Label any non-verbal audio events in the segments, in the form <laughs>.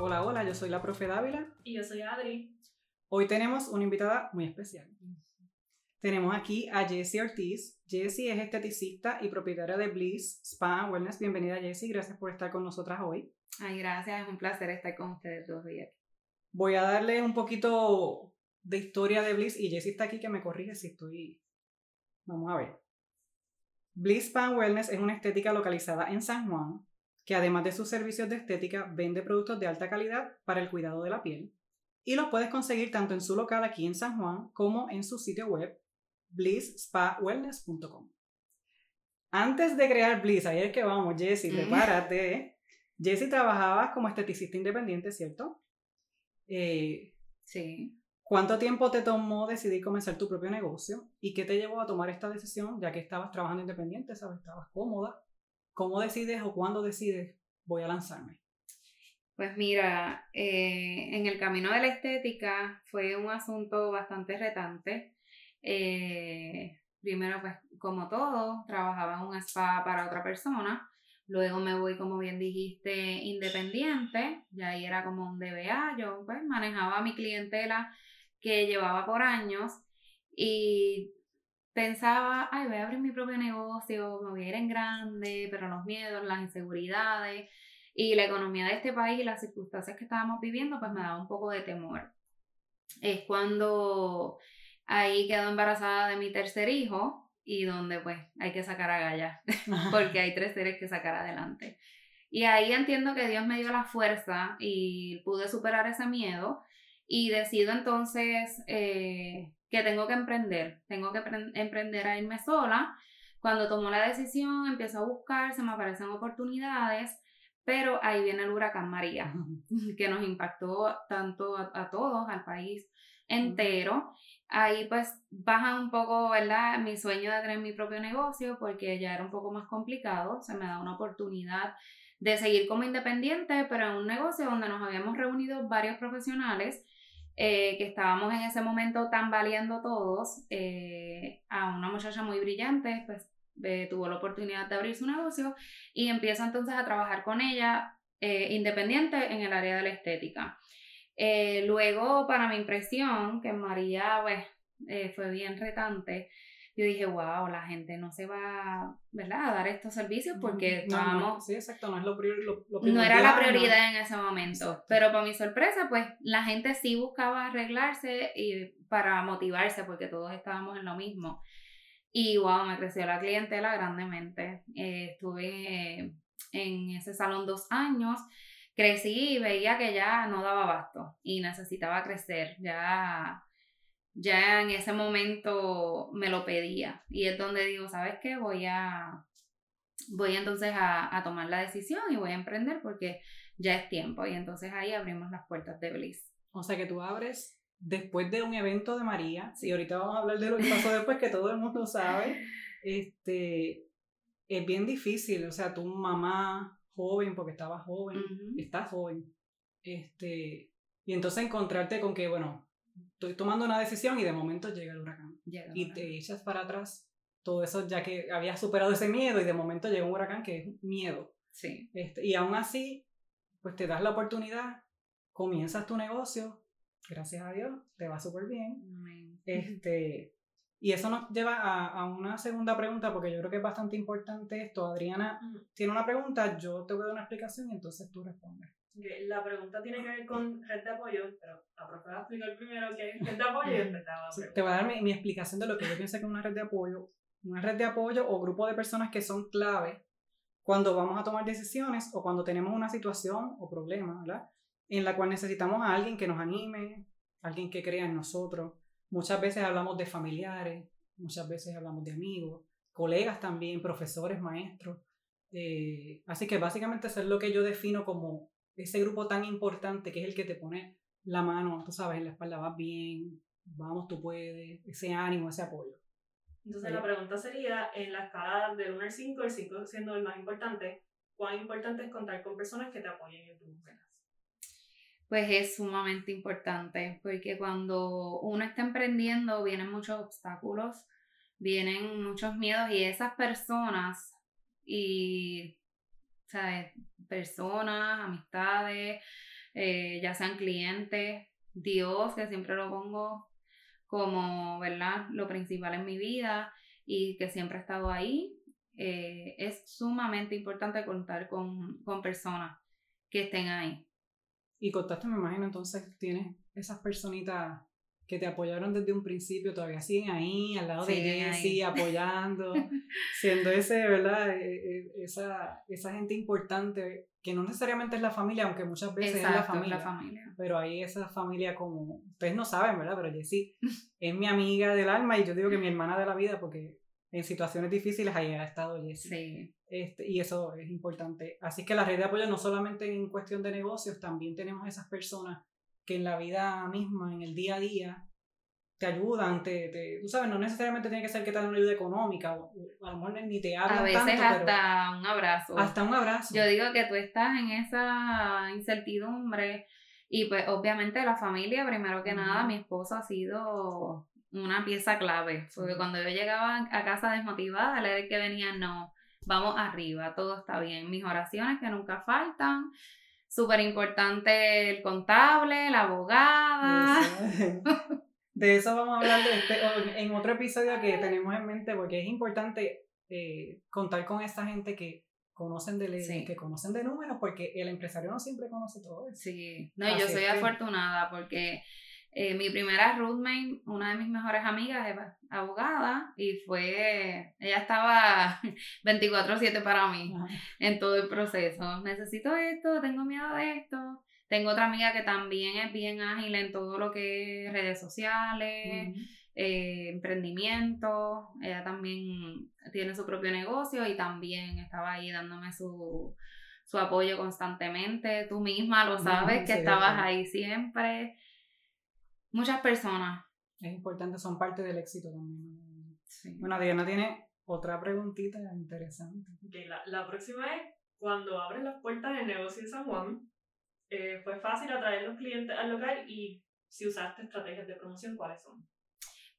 Hola, hola, yo soy la profe Dávila. Y yo soy Adri. Hoy tenemos una invitada muy especial. Tenemos aquí a Jessie Ortiz. Jessie es esteticista y propietaria de Bliss Spa Wellness. Bienvenida Jessie, gracias por estar con nosotras hoy. Ay, gracias, es un placer estar con ustedes dos días. Voy a darle un poquito de historia de Bliss y Jessie está aquí que me corrige si estoy... Vamos a ver. Bliss Spa Wellness es una estética localizada en San Juan que además de sus servicios de estética vende productos de alta calidad para el cuidado de la piel y los puedes conseguir tanto en su local aquí en San Juan como en su sitio web blisspawellness.com. Antes de crear Bliss, ahí es que vamos, Jessie, prepárate. Jessie trabajaba como esteticista independiente, ¿cierto? Eh, sí. ¿Cuánto tiempo te tomó decidir comenzar tu propio negocio? ¿Y qué te llevó a tomar esta decisión, ya que estabas trabajando independiente, ¿sabes? Estabas cómoda. ¿Cómo decides o cuándo decides voy a lanzarme? Pues mira, eh, en el camino de la estética fue un asunto bastante retante. Eh, primero, pues como todo, trabajaba en un spa para otra persona. Luego me voy, como bien dijiste, independiente. Ya ahí era como un DBA. Yo pues manejaba a mi clientela que llevaba por años. Y pensaba, ay, voy a abrir mi propio negocio, me voy a ir en grande, pero los miedos, las inseguridades y la economía de este país y las circunstancias que estábamos viviendo, pues me daba un poco de temor. Es cuando ahí quedo embarazada de mi tercer hijo y donde pues hay que sacar a Gaya, <laughs> porque hay tres seres que sacar adelante. Y ahí entiendo que Dios me dio la fuerza y pude superar ese miedo y decido entonces eh, que tengo que emprender, tengo que emprender a irme sola. Cuando tomo la decisión, empiezo a buscar, se me aparecen oportunidades, pero ahí viene el huracán María, <laughs> que nos impactó tanto a, todos, al país entero. Ahí pues baja un poco, ¿verdad? Mi sueño de tener mi propio negocio porque ya era un poco más complicado, se me da una oportunidad de seguir como independiente, pero en un negocio donde nos habíamos reunido varios profesionales eh, que estábamos en ese momento tambaleando todos, eh, a una muchacha muy brillante, pues eh, tuvo la oportunidad de abrir su negocio y empiezo entonces a trabajar con ella independiente en el área de la estética. luego, para mi impresión, que María pues, fue bien retante, yo dije, wow, la gente no se va, ¿verdad?, a dar estos servicios porque no, sí, exacto, no es lo, No era la prioridad en ese momento. Pero para mi sorpresa, pues la gente sí buscaba arreglarse y para motivarse porque todos estábamos en lo mismo. Y wow, me creció la clientela grandemente. Eh, estuve en ese salón dos años crecí y veía que ya no daba abasto y necesitaba crecer. Ya ya en ese momento me lo pedía. Y es donde digo, ¿sabes qué? Voy a, voy entonces a, a, tomar la decisión y voy a emprender porque ya es tiempo. Y entonces ahí abrimos las puertas de Bliss. O sea que tú abres después de un evento de María, y ahorita vamos a hablar de lo que pasó después, que todo el mundo sabe, <laughs> este, es bien difícil, o sea, tu mamá joven, porque estaba joven, está joven, este, y entonces encontrarte con que, bueno, estoy tomando una decisión y de momento llega el huracán. y te echas para atrás todo eso ya que habías superado ese miedo y de momento llega un huracán que es miedo. Sí. Este, y aún así, pues te das la oportunidad, comienzas tu negocio, gracias a Dios, te va súper bien. Este, y eso nos lleva a, a, una segunda pregunta, porque yo creo que es bastante importante esto. Adriana tiene una pregunta, yo te voy a dar una explicación y entonces tú respondes. La pregunta tiene que ver con red de apoyo, pero a explicar primero qué es red de apoyo y después te Te voy a dar mi, mi, explicación de lo que yo pienso que es una red de apoyo. Una red de apoyo o grupo de personas que son clave cuando vamos a tomar decisiones o cuando tenemos una situación o problema, ¿verdad? En la cual necesitamos a alguien que nos anime, alguien que crea en nosotros. Muchas veces hablamos de familiares, muchas veces hablamos de amigos, colegas también, profesores, maestros. Eh, así que básicamente eso es lo que yo defino como ese grupo tan importante que es el que te pone la mano, tú sabes, en la espalda, vas bien, vamos, tú puedes, ese ánimo, ese apoyo. Entonces la pregunta sería, en la escala del 1 al 5, el 5 siendo el más importante, ¿cuán importante es contar con personas que te apoyen en tus metas? Pues es sumamente importante, porque cuando uno está emprendiendo vienen muchos obstáculos, vienen muchos miedos y esas personas y ¿sabes? Personas, amistades, eh, ya sean clientes, Dios, que siempre lo pongo como, ¿verdad? Lo principal en mi vida y que siempre ha estado ahí. Eh, es sumamente importante contar con, con personas que estén ahí. Y contaste, me imagino, entonces tienes esas personitas que te apoyaron desde un principio, todavía siguen ahí, al lado de Jessie, <laughs> apoyando, siendo ese, ¿verdad? E, e, esa, esa gente importante, que no necesariamente es la familia, aunque muchas veces es la familia, la familia. Pero ahí esa familia como, ustedes no saben, ¿verdad? Pero Jessie <laughs> es mi amiga del alma y yo digo que mi hermana de la vida porque en situaciones difíciles ahí ha estado Jessie. Sí. Este, y eso es importante. Así que la red de apoyo no solamente en cuestión de negocios, también tenemos esas personas que en la vida misma, en el día a día, te ayudan, te, te, tú sabes, no necesariamente tiene que ser que te den una ayuda económica, o, a lo mejor ni te hablan A veces hasta un abrazo. Hasta un abrazo. Yo digo que tú estás en esa incertidumbre y pues obviamente la familia, primero que nada, mi esposo ha sido una pieza clave, porque cuando yo llegaba a casa desmotivada, era el que venía, no, vamos arriba, todo está bien, mis oraciones que nunca faltan, súper importante el contable, la abogada. De eso vamos a hablar este, en otro episodio que tenemos en mente porque es importante eh, contar con esta gente que conocen de leyes, que conocen de números, porque el empresario no siempre conoce todo eso. Sí, no, yo soy afortunada porque eh, mi primera roommate, una de mis mejores amigas, es abogada y fue, ella estaba <laughs> 24/7 para mí en todo el proceso. Necesito esto, tengo miedo de esto. Tengo otra amiga que también es bien ágil en todo lo que es redes sociales, eh, emprendimiento. Ella también tiene su propio negocio y también estaba ahí dándome su, su apoyo constantemente. Tú misma lo sabes, que estabas ahí siempre muchas personas. Es importante, son parte del éxito también. Bueno, Diana tiene otra preguntita interesante. la, la, próxima es, cuando abres las puertas del negocio de San Juan, eh, ¿fue fácil atraer los clientes al local? Y si usaste estrategias de promoción, ¿cuáles son?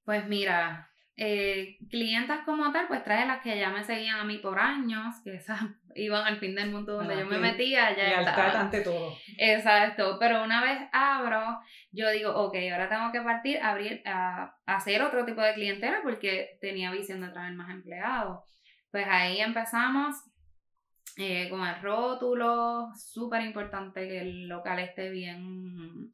Pues mira, eh, clientas como tal, pues trae las que ya me seguían a mí por años, que esas iban al fin del mundo donde yo me metía, ya estaba. ante todo. Exacto, pero una vez abro, yo digo, ok, ahora tengo que partir a, abrir, a, hacer otro tipo de clientela porque tenía visión de traer más empleados. Pues ahí empezamos eh, con el rótulo, súper importante que el local esté bien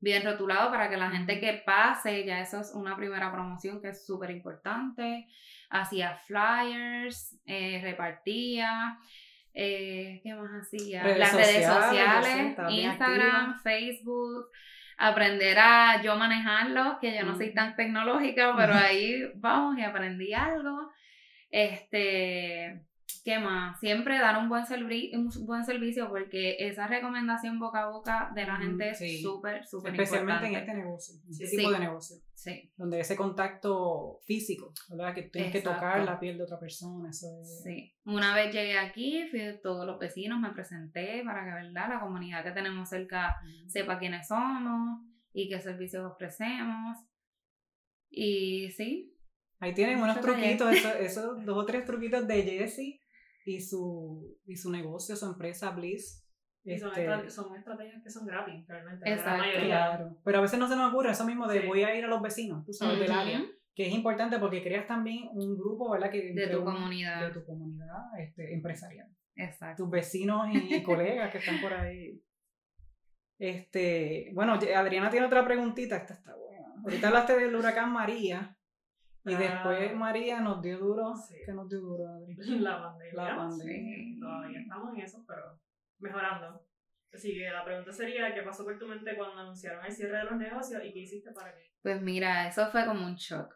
bien rotulado para que la gente que pase, ya eso es una primera promoción que es súper importante. Hacía flyers, eh, repartía. Eh, ¿Qué más hacía? Las redes sociales, Instagram, Facebook, aprender a yo manejarlo, que yo no soy tan tecnológica, pero <laughs> ahí vamos y aprendí algo. Este, ¿Qué más? Siempre dar un buen, un buen servicio porque esa recomendación boca a boca de la gente es súper, súper importante. Especialmente en este negocio, en este tipo de negocio. Sí. Donde ese contacto físico, ¿verdad? Que tienes que tocar la piel de otra persona. Eso Sí. Una vez llegué aquí, fui a todos los vecinos, me presenté para que, ¿verdad? La comunidad que tenemos cerca sepa quiénes somos y qué servicios ofrecemos. Y sí, Ahí tienen unos truquitos, esos, esos, dos o tres truquitos de Jessie y su, y su negocio, su empresa Bliss. Y son, este, son, estrategias que son gratis, realmente. Exacto, claro. Pero a veces no se nos ocurre eso mismo de voy a ir a los vecinos, tú sabes, del área. Que es importante porque creas también un grupo, ¿verdad? Que, de tu comunidad. De tu comunidad este, empresarial. Exacto. Tus vecinos y, colegas que están por ahí. Este, bueno, Adriana tiene otra preguntita, esta está buena. Ahorita hablaste del huracán María. Y después ah. María nos dio duro. ¿Qué nos dio duro, Adri? <laughs> La pandemia. La pandemia. todavía estamos en eso, pero mejorando. Así que la pregunta sería, ¿qué pasó por tu mente cuando anunciaron el cierre de los negocios y qué hiciste para qué? Pues mira, eso fue como un shock.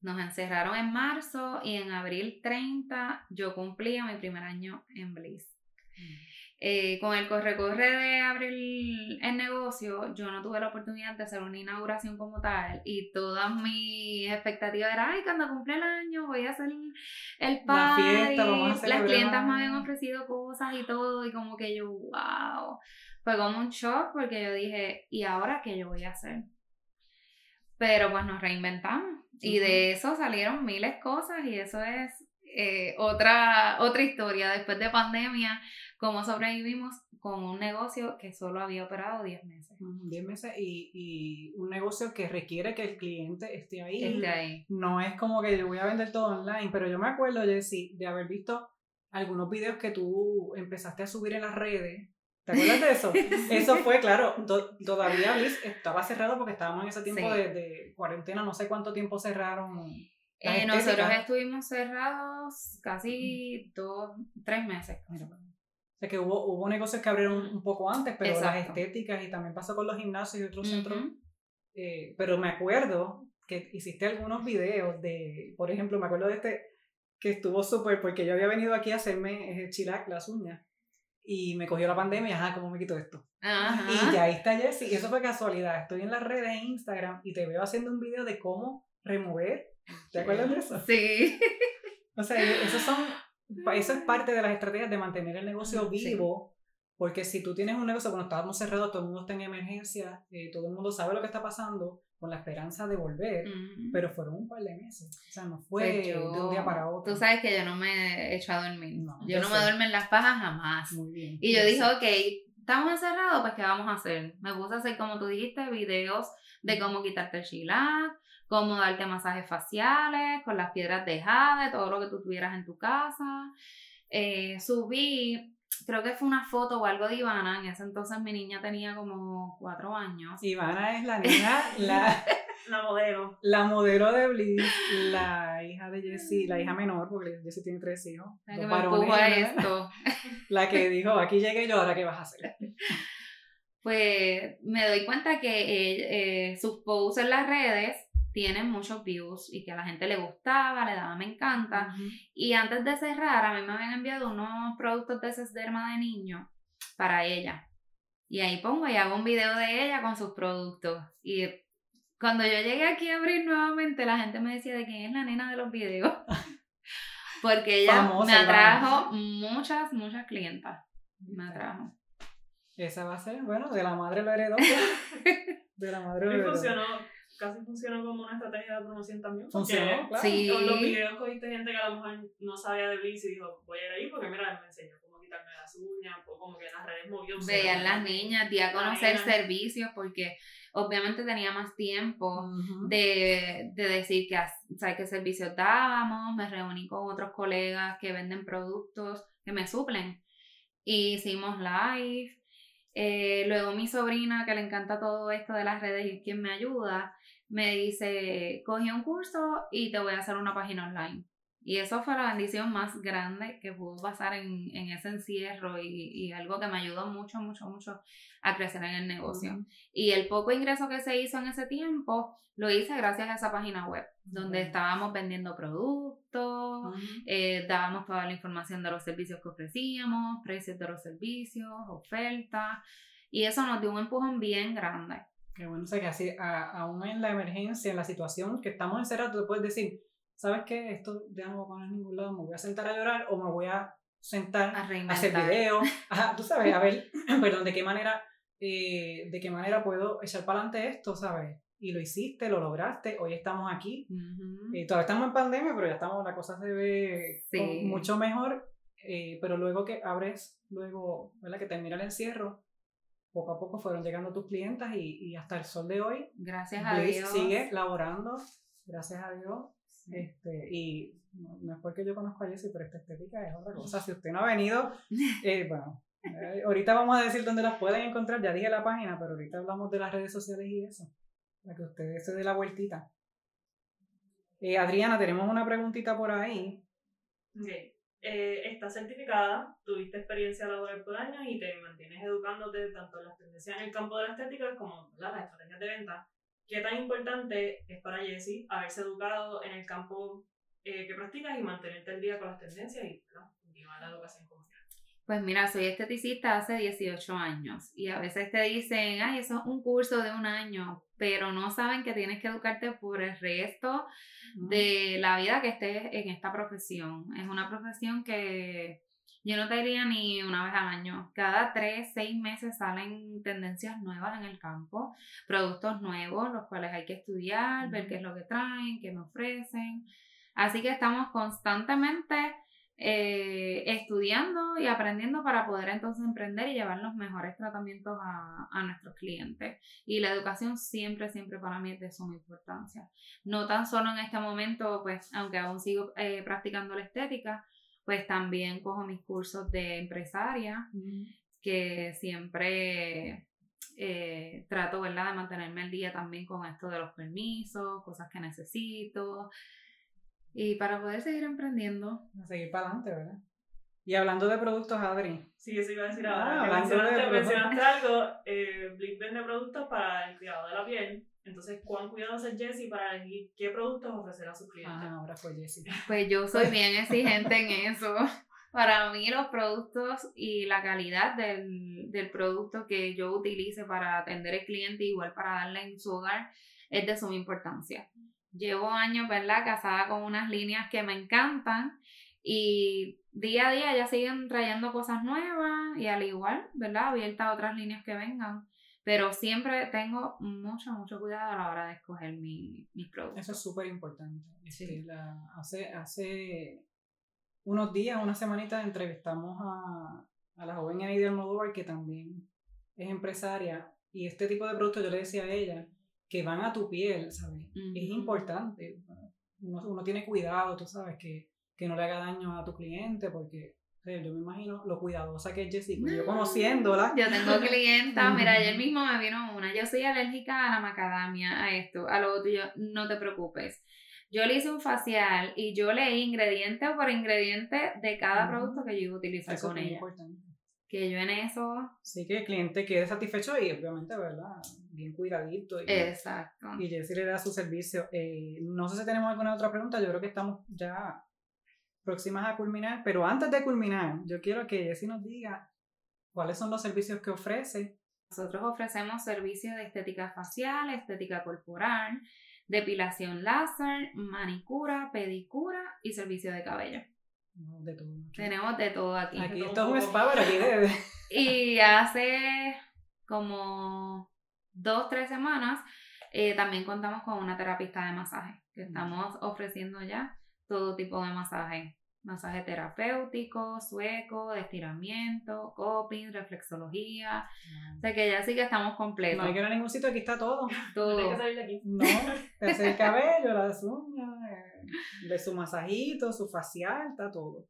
Nos encerraron en marzo y en abril 30 yo cumplía mi primer año en Bliss. Mm. Eh, con el corre-corre de abrir el negocio, yo no tuve la oportunidad de hacer una inauguración como tal y todas mis expectativas eran, ay, cuando cumple el año voy a hacer el party, las clientas me habían ofrecido cosas y todo y como que yo, wow, fue como un shock porque yo dije, ¿y ahora qué yo voy a hacer? Pero pues nos reinventamos y de eso salieron miles cosas y eso es eh, otra, otra historia. Después de pandemia cómo sobrevivimos con un negocio que solo había operado 10 meses. 10 meses y, y, un negocio que requiere que el cliente esté ahí. Esté ahí. No es como que yo voy a vender todo online, pero yo me acuerdo, Jessy, de haber visto algunos videos que tú empezaste a subir en las redes. ¿Te acuerdas de eso? <laughs> eso fue, claro, todavía Liz estaba cerrado porque estábamos en ese tiempo de, de, cuarentena, no sé cuánto tiempo cerraron. Eh, nosotros estuvimos cerrados casi dos, tres meses. Mira, sea que hubo, hubo negocios que abrieron un poco antes, pero las estéticas y también pasó con los gimnasios y otros centros. Eh, pero me acuerdo que hiciste algunos videos de, por ejemplo, me acuerdo de este que estuvo súper, porque yo había venido aquí a hacerme el chilac, las uñas, y me cogió la pandemia, ajá, ¿cómo me quito esto? Y ya ahí está Jessie, y eso fue casualidad, estoy en las redes de Instagram y te veo haciendo un video de cómo remover, ¿te acuerdas de eso? Sí. O sea, esos son eso es parte de las estrategias de mantener el negocio vivo, porque si tú tienes un negocio, cuando estábamos cerrados, todo el mundo está en emergencia, eh, todo el mundo sabe lo que está pasando, con la esperanza de volver, pero fueron un par de meses. O sea, no fue pues de un día para otro. Tú sabes que yo no me he hecho a dormir. yo no me duermo en las pajas jamás. Muy bien. Y yo dije, ok, estamos encerrados, pues ¿qué vamos a hacer? Me puse a hacer, como tú dijiste, videos de cómo quitarte el chilac, cómo darte masajes faciales con las piedras de jade, todo lo que tú tuvieras en tu casa. Eh, subí, creo que fue una foto o algo de Ivana, en ese entonces mi niña tenía como cuatro años. Ivana es la niña, la, <laughs> la modelo. La modelo de Bliss, la hija de Jessie, la hija menor, porque Jessie tiene tres hijos. La que me esto. <laughs> La que dijo, aquí llegué yo, ahora qué vas a hacer. <laughs> Pues me doy cuenta que eh, eh, sus posts en las redes tienen muchos views y que a la gente le gustaba, le daba me encanta. Y antes de cerrar, a mí me habían enviado unos productos de Sesderma de niño para ella. Y ahí pongo y hago un video de ella con sus productos. Y cuando yo llegué aquí a abrir nuevamente, la gente me decía de quién es la nena de los videos. <laughs> Porque ella me atrajo muchas, muchas clientas. Me atrajo. Esa va a ser, bueno, de la madre lo heredó. <laughs> de la madre lo heredó. funcionó casi funcionó como una estrategia de promoción también. Funcionó, claro. Sí. Con los videos cogiste gente que a lo mejor no sabía de Bliss y dijo, voy a ir ahí porque mira, me enseñó cómo quitarme las uñas, o como que en las redes movió. Veían las niñas, di a conocer servicios porque obviamente tenía más tiempo de, de, decir que, ¿sabes qué servicios dábamos, me reuní con otros colegas que venden productos que me suplen. Y hicimos live. Eh, luego mi sobrina, que le encanta todo esto de las redes y quien me ayuda, me dice, cogí un curso y te voy a hacer una página online. Y eso fue la bendición más grande que pudo pasar en, en ese encierro y, y, algo que me ayudó mucho, mucho, mucho a crecer en el negocio. Y el poco ingreso que se hizo en ese tiempo lo hice gracias a esa página web, donde estábamos vendiendo productos, eh, dábamos toda la información de los servicios que ofrecíamos, precios de los servicios, ofertas, y eso nos dio un empujón bien grande. Qué bueno, o sea que así, aún en la emergencia, en la situación que estamos encerrados, tú puedes decir, ¿sabes qué? Esto ya no voy a poner en ningún lado, me voy a sentar a llorar o me voy a sentar a, hacer videos. <laughs> tú sabes, a ver, <clears throat> perdón, de qué manera, eh, de qué manera puedo echar para adelante esto, ¿sabes? Y lo hiciste, lo lograste, hoy estamos aquí. y eh, todavía estamos en pandemia, pero ya estamos, la cosa se ve mucho mejor. Eh, pero luego que abres, luego, ¿verdad? Que termina el encierro, poco a poco fueron llegando tus clientas y, y hasta el sol de hoy. Gracias a Dios. sigue laborando, gracias a Dios. Este, y no, es porque yo conozco a Jessie, pero esta estética es otra cosa. Si usted no ha venido, <laughs> eh, bueno, eh, ahorita vamos a decir dónde las pueden encontrar. Ya dije la página, pero ahorita hablamos de las redes sociales y eso. Para que ustedes se dé la vueltita. Eh, Adriana, tenemos una preguntita por ahí. Okay eh, estás certificada, tuviste experiencia laboral por años y te mantienes educándote tanto en las tendencias en el campo de la estética como en las estrategias de venta. ¿Qué tan importante es para Jessie haberse educado en el campo eh, que practicas y mantenerte al día con las tendencias y continuar la educación como pues mira, soy esteticista hace 18 años y a veces te dicen, ay, eso es un curso de un año, pero no saben que tienes que educarte por el resto de la vida que estés en esta profesión. Es una profesión que yo no te diría ni una vez al año. Cada tres, seis meses salen tendencias nuevas en el campo, productos nuevos, los cuales hay que estudiar, ver qué es lo que traen, qué me ofrecen. Así que estamos constantemente eh, estudiando y aprendiendo para poder entonces emprender y llevar los mejores tratamientos a, a, nuestros clientes. Y la educación siempre, siempre para mí es de suma importancia. No tan solo en este momento, pues aunque aún sigo eh, practicando la estética, pues también cojo mis cursos de empresaria, que siempre eh, trato, ¿verdad?, de mantenerme al día también con esto de los permisos, cosas que necesito, y para poder seguir emprendiendo. A seguir para adelante, ¿verdad? Y hablando de productos, Adri. Sí, eso iba a decir ahora. Ah, mencionaste, mencionaste algo. Eh, Blick vende productos para el cuidado de la piel. Entonces, ¿cuán cuidadosa es Jessie para elegir qué productos ofrecer a sus clientes? Ah, ahora fue Jessie. <laughs> Pues yo soy bien exigente en eso. <laughs> Para mí los productos y la calidad del, del producto que yo utilice para atender al cliente, igual para darle en su hogar, es de suma importancia. Llevo años, ¿verdad? Casada con unas líneas que me encantan y día a día ya siguen trayendo cosas nuevas y al igual, ¿verdad? Abierta a otras líneas que vengan. Pero siempre tengo mucho, mucho cuidado a la hora de escoger mi, mis productos. Eso es súper importante. Sí. hace, hace unos días, una semanita, entrevistamos a, a la joven Eddie Almodóvar, que también es empresaria. Y este tipo de productos yo le decía a ella, que van a tu piel, ¿sabes? Es importante. Uno, uno, tiene cuidado, tú sabes, que, que no le haga daño a tu cliente, porque yo me imagino lo cuidadosa que es Jessica, yo conociéndola. Yo tengo <laughs> clienta, mira, ayer mismo me vino una, yo soy alérgica a la macadamia, a esto, a lo otro, yo, no te preocupes. Yo le hice un facial y yo leí ingrediente por ingrediente de cada producto que yo iba a utilizar con ella. Importante que yo en eso... Sí, que el cliente quede satisfecho y obviamente, ¿verdad? Bien cuidadito. Y, Exacto. Y Jessy le da su servicio. Eh, no sé si tenemos alguna otra pregunta, yo creo que estamos ya próximas a culminar, pero antes de culminar, yo quiero que Jessy nos diga cuáles son los servicios que ofrece. Nosotros ofrecemos servicios de estética facial, estética corporal, depilación láser, manicura, pedicura y servicio de cabello. De todo. Tenemos de todo aquí. Aquí esto es un spa, pero aquí debe. <laughs> Y hace como dos, tres semanas eh, también contamos con una terapista de masaje, que estamos ofreciendo ya todo tipo de masaje. Masaje terapéutico, sueco, de estiramiento, coping, reflexología. O sea que ya sí que estamos completos. No hay que ir a ningún sitio, aquí está todo. <laughs> Todo. No hay que salir de aquí. No, te hace el cabello, las uñas, de su masajito, su facial, está todo.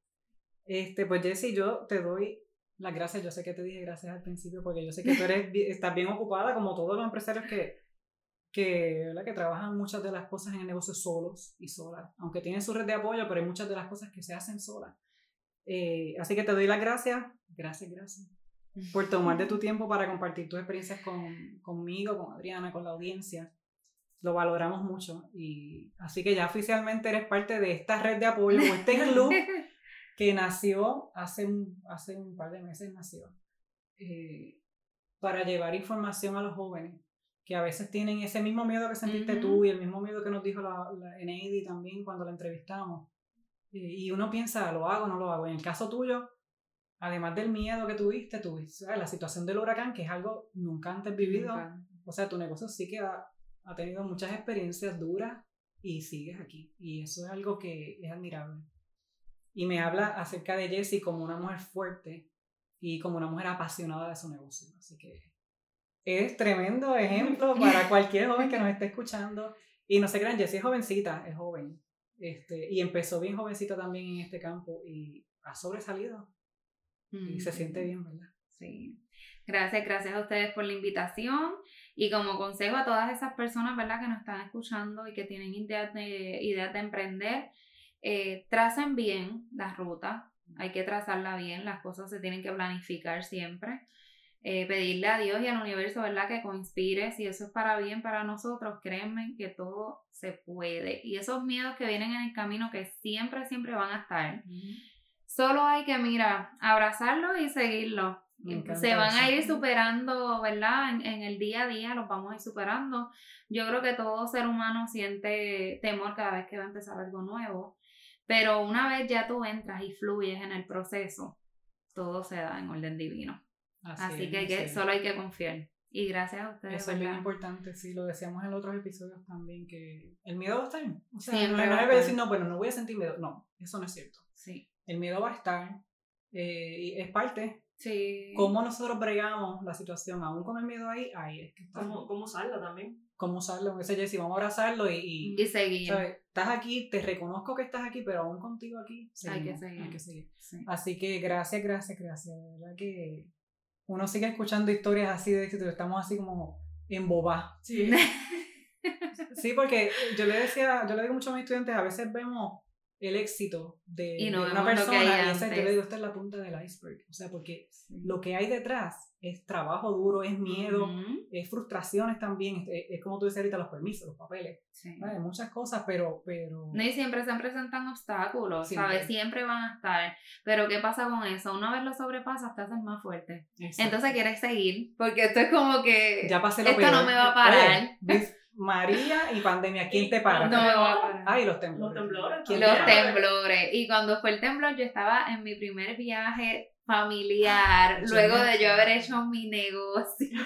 Este, pues Jessie, yo te doy las gracias. Yo sé que te dije gracias al principio porque yo sé que tú eres, estás bien ocupada como todos los empresarios que, que, ¿verdad? que trabajan muchas de las cosas en el negocio solos y solas. Aunque tienen su red de apoyo, pero hay muchas de las cosas que se hacen solas. Eh, así que te doy las gracias. Gracias, gracias. Por tomar de tu <laughs> tiempo para compartir tus experiencias con, conmigo, con Adriana, con la audiencia lo valoramos mucho. Y así que ya oficialmente eres parte de esta red de apoyo, este club <laughs> que nació hace un, hace un par de meses, nació, eh, para llevar información a los jóvenes que a veces tienen ese mismo miedo que sentiste tú y el mismo miedo que nos dijo la, la también cuando la entrevistamos. y uno piensa, ¿lo hago o no lo hago? En el caso tuyo, además del miedo que tuviste, tuviste la situación del huracán, que es algo nunca antes vivido. O sea, tu negocio sí que ha, ha tenido muchas experiencias duras y sigues aquí. Y eso es algo que es admirable. Y me habla acerca de Jessie como una mujer fuerte y como una mujer apasionada de su negocio. Así que es tremendo ejemplo para <laughs> cualquier joven que nos esté escuchando. Y no se crean, Jessie es jovencita, es joven. Este, y empezó bien jovencita también en este campo y ha sobresalido. Y se siente bien, ¿verdad? Sí. Gracias, gracias a ustedes por la invitación. Y como consejo a todas esas personas, ¿verdad?, que nos están escuchando y que tienen ideas de, ideas de emprender, eh, tracen bien la ruta, hay que trazarla bien, las cosas se tienen que planificar siempre. Eh, pedirle a Dios y al universo, ¿verdad? Que conspire, si eso es para bien para nosotros, créanme que todo se puede. Y esos miedos que vienen en el camino, que siempre, siempre van a estar, solo hay que, mira, abrazarlos y seguirlos. Se van a ir superando, ¿verdad? En, en, el día a día los vamos a ir superando. Yo creo que todo ser humano siente temor cada vez que va a empezar algo nuevo. Pero una vez ya tú entras y fluyes en el proceso, todo se da en orden divino. Así, que, solo hay que confiar. Y gracias a ustedes. Eso es bien importante, sí, lo decíamos en otros episodios también, que el miedo está en. O sea, no, es decir, no, bueno, no voy a sentir miedo. No, eso no es cierto. Sí. el miedo va a estar, eh, y es parte. Sí. ¿Cómo nosotros bregamos la situación aún con el miedo ahí? Ahí es que está. ¿Cómo, cómo usarlo también? ¿Cómo usarlo? Ese Jessy, vamos a abrazarlo y, y, Y seguir. ¿sabes? Estás aquí, te reconozco que estás aquí, pero aún contigo aquí, Hay que seguimos, seguir. Hay que seguir. Sí. Así que gracias, gracias, gracias. De verdad que uno sigue escuchando historias así de éxito, estamos así como embobados. Sí. <laughs> Sí, porque yo le decía, yo le digo mucho a mis estudiantes, a veces vemos el éxito de, Y no de una persona y esa, yo le digo, esta es la punta del iceberg. O sea, porque Sí. lo que hay detrás es trabajo duro, es miedo, Ujú. es frustraciones también, es, es como tú dices ahorita, los permisos, los papeles, Sí. ¿vale? muchas cosas, pero... pero No, y siempre se presentan obstáculos, Siempre. ¿sabes? Siempre van a estar. Pero ¿qué pasa con eso? Una vez lo sobrepasas, te haces más fuerte. Exacto. Entonces quieres seguir, porque esto es como que ya pasé lo esto peor. no me va a parar. Oye, María y pandemia, ¿quién te para? no. Ay, los temblores. Los temblores, ¿Quién Los para? temblores. Y cuando fue el temblor, yo estaba en mi primer viaje familiar, luego de yo haber hecho mi negocio.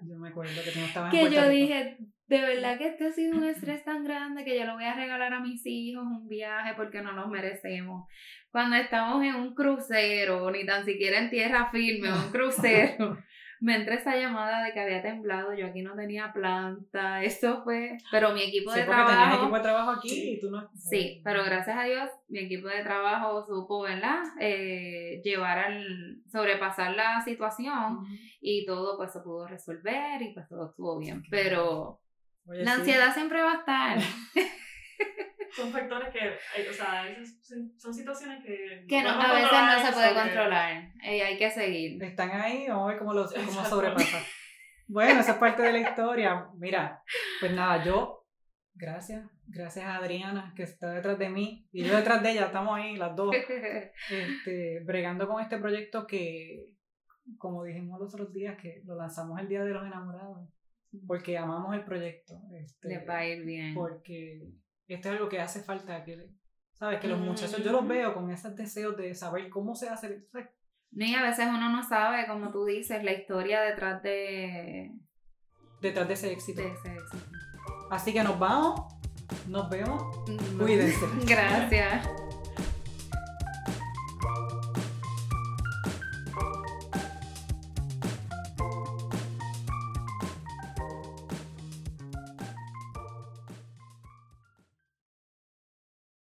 Yo me acuerdo que tú no <laughs> estabas en que yo dije, de verdad que este ha sido un estrés tan grande que yo lo voy a regalar a mis hijos un viaje porque no nos merecemos. Cuando estamos en un crucero, ni tan siquiera en tierra firme, un <laughs> crucero, <laughs> me entra esa llamada de que había temblado, yo aquí no tenía planta, <laughs> eso fue, pero mi equipo Sí, de porque tenías trabajo... equipo de trabajo aquí y tú no... Sí, pero gracias a Dios mi equipo de trabajo supo, ¿verdad? Eh, llevar al, sobrepasar la situación Ujú. y todo pues se pudo resolver y pues todo estuvo bien. Pero Oye, la sí. ansiedad siempre va a estar. <laughs> Son factores que, o sea, esas son, situaciones que... Que no, a veces no se puede controlar. Eh, hay que seguir. Están ahí, vamos a ver cómo, los, cómo sobrepasa. Bueno, esa es parte de la historia. Mira, pues nada, yo, gracias, gracias a Adriana que está detrás de mí y yo detrás de ella, estamos ahí las dos, <laughs> este, bregando con este proyecto que, como dijimos los otros días, que lo lanzamos el Día de los Enamorados, porque amamos el proyecto. Este, Les va a ir bien. porque esto es algo que hace falta que, ¿sabes? Que los muchachos, yo los veo con esos deseos de saber cómo se hace, ¿sabes? No, y a veces uno no sabe, como tú dices, la historia detrás de, detrás de ese éxito. de ese éxito. Así que nos vamos, nos vemos, cuídense. <laughs> Gracias.